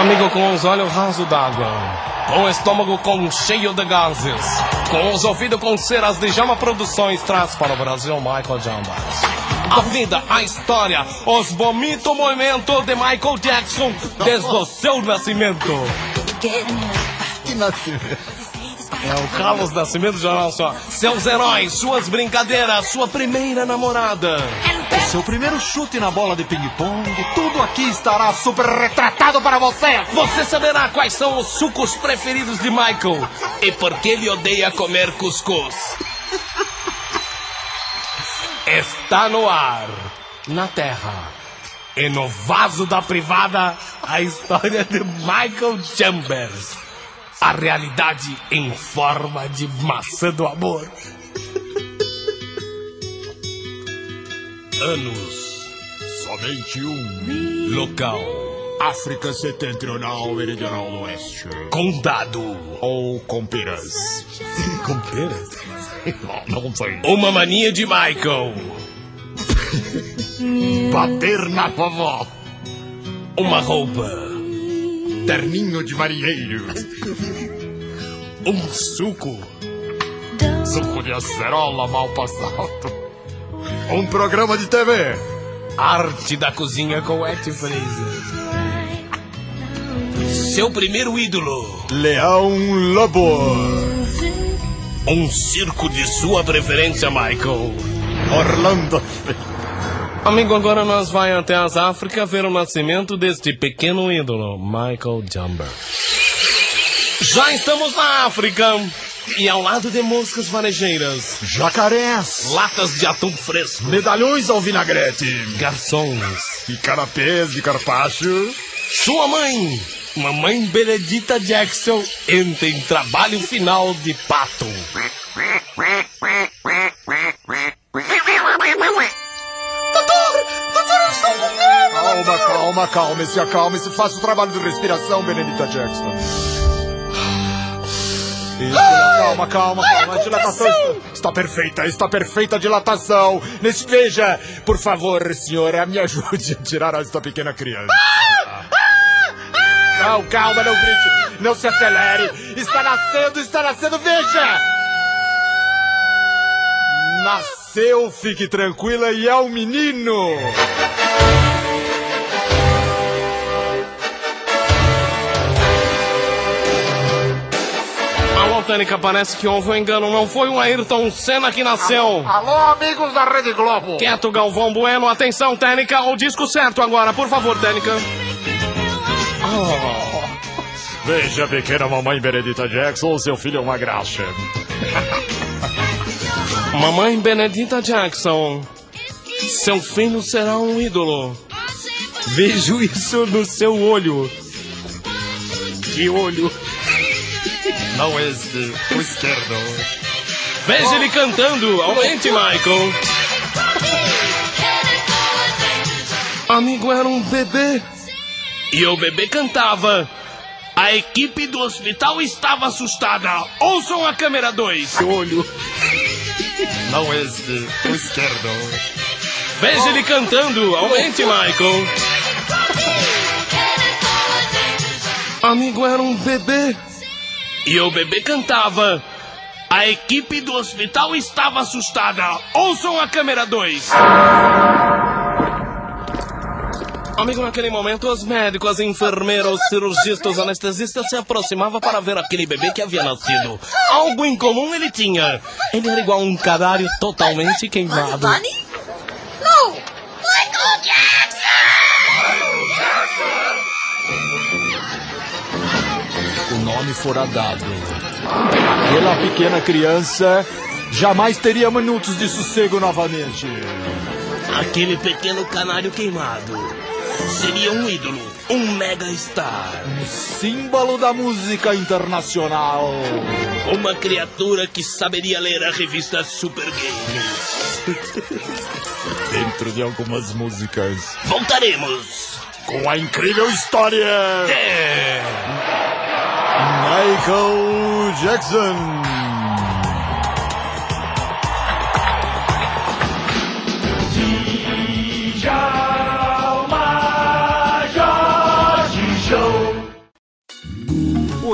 Amigo com os olhos rasos d'água, com o estômago com cheio de gases, com os ouvidos com ceras de Jama Produções, traz para o Brasil Michael Jambas. A vida, a história, os bonito movimento de Michael Jackson desde o seu nascimento. Que nascimento. É o Carlos Nascimento Jornal só. Seus heróis, suas brincadeiras, sua primeira namorada. Seu primeiro chute na bola de ping-pong, tudo aqui estará super retratado para você. Você saberá quais são os sucos preferidos de Michael e por que ele odeia comer cuscuz. Está no ar, na terra e no vaso da privada a história de Michael Chambers. A realidade em forma de maçã do amor. Anos. Somente um. Local. África Setentrional Meridional do Oeste. Condado. Ou com peras. Com peras? Não, não sei. Uma mania de Michael. Bater na vovó. Uma roupa. Terninho de marinheiro. Um suco. Suco de acerola mal passado. Um programa de TV. Arte da cozinha com Ed Fraser. Seu primeiro ídolo. Leão Lobo. Um circo de sua preferência, Michael. Orlando. Amigo, agora nós vai até as Áfricas ver o nascimento deste pequeno ídolo, Michael Jumber. Já estamos na África. E ao lado de moscas varejeiras, Jacarés. latas de atum fresco, Medalhões ao vinagrete. garçons, E carapés de carpacho. Sua mãe, Mamãe Benedita Jackson, entra em trabalho final de pato. Calma, calma, calme-se, acalme-se. Faça o trabalho de respiração, Benedita Jackson. Isso, calma, calma, calma. A dilatação está, está perfeita, está perfeita a dilatação. Nesse, veja, por favor, senhora, me ajude a tirar esta pequena criança. Não, calma, não grite. Não se acelere. Está nascendo, está nascendo, veja! Nasceu, fique tranquila, e é um menino! Alô, Tânica, parece que houve um engano. Não foi o Ayrton Senna que nasceu. Alô, amigos da Rede Globo! Quieto, Galvão Bueno. Atenção, Tênica. O disco certo agora. Por favor, Tênica. Veja, pequena mamãe Benedita Jackson, seu filho é uma graxa. Mamãe Benedita Jackson. Seu filho será um ídolo. Vejo isso no seu olho. Que olho! Não este, o esquerdo. Veja ele cantando. Aumente, Michael. Amigo era um bebê. E o bebê cantava. A equipe do hospital estava assustada. Ouçam a câmera 2. Olho. Não este, o esquerdo. Veja ele cantando. Aumente, Michael. Amigo era um bebê. E o bebê cantava. A equipe do hospital estava assustada. Ouçam a câmera 2. Amigo, naquele momento, os médicos, as enfermeiras, os cirurgistas, anestesistas se aproximavam para ver aquele bebê que havia nascido. Algo em comum ele tinha. Ele era igual a um cadário totalmente queimado. Bunny? Nome fora dado. Aquela pequena criança jamais teria minutos de sossego novamente. Aquele pequeno canário queimado Seria um ídolo, um mega star. Um símbolo da música internacional. Uma criatura que saberia ler a revista Super Games. Dentro de algumas músicas. Voltaremos com a incrível história de Michael Jackson.